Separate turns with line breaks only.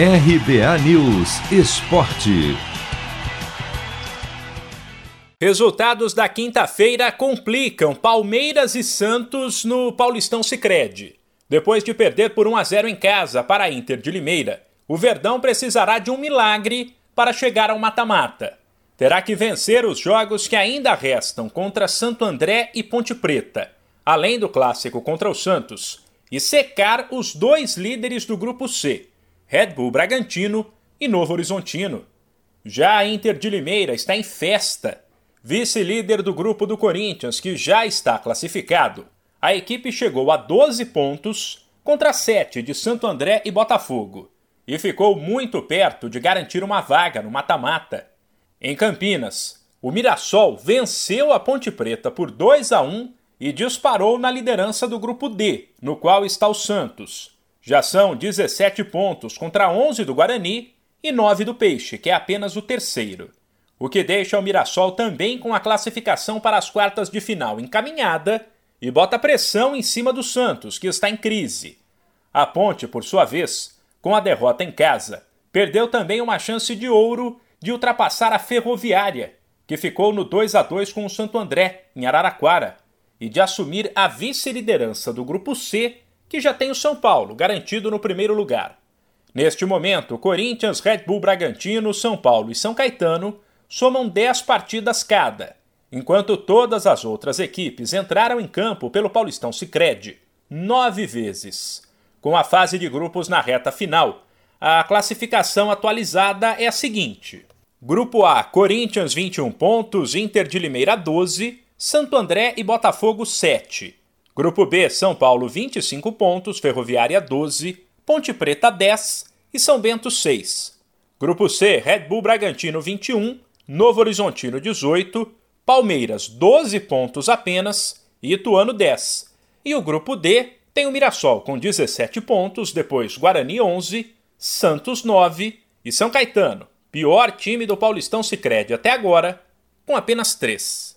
RBA News Esporte.
Resultados da quinta-feira complicam Palmeiras e Santos no Paulistão Sicredi. Depois de perder por 1 a 0 em casa para a Inter de Limeira, o Verdão precisará de um milagre para chegar ao mata-mata. Terá que vencer os jogos que ainda restam contra Santo André e Ponte Preta, além do clássico contra o Santos, e secar os dois líderes do grupo C, Red Bull Bragantino e Novo Horizontino. Já a Inter de Limeira está em festa. Vice-líder do grupo do Corinthians, que já está classificado, a equipe chegou a 12 pontos contra 7 de Santo André e Botafogo e ficou muito perto de garantir uma vaga no mata-mata. Em Campinas, o Mirassol venceu a Ponte Preta por 2 a 1 e disparou na liderança do grupo D, no qual está o Santos, já são 17 pontos contra 11 do Guarani e 9 do Peixe, que é apenas o terceiro. O que deixa o Mirassol também com a classificação para as quartas de final encaminhada e bota pressão em cima do Santos, que está em crise. A Ponte, por sua vez, com a derrota em casa, perdeu também uma chance de ouro de ultrapassar a Ferroviária, que ficou no 2 a 2 com o Santo André, em Araraquara, e de assumir a vice-liderança do grupo C que já tem o São Paulo garantido no primeiro lugar. Neste momento, Corinthians, Red Bull Bragantino, São Paulo e São Caetano somam 10 partidas cada, enquanto todas as outras equipes entraram em campo pelo Paulistão Sicredi nove vezes. Com a fase de grupos na reta final, a classificação atualizada é a seguinte: Grupo A, Corinthians 21 pontos, Inter de Limeira 12, Santo André e Botafogo 7. Grupo B, São Paulo 25 pontos, Ferroviária 12, Ponte Preta 10 e São Bento 6. Grupo C, Red Bull Bragantino 21, Novo Horizontino 18, Palmeiras 12 pontos apenas e Ituano 10. E o grupo D tem o Mirassol com 17 pontos, depois Guarani 11, Santos 9 e São Caetano, pior time do Paulistão Sicredi até agora, com apenas 3.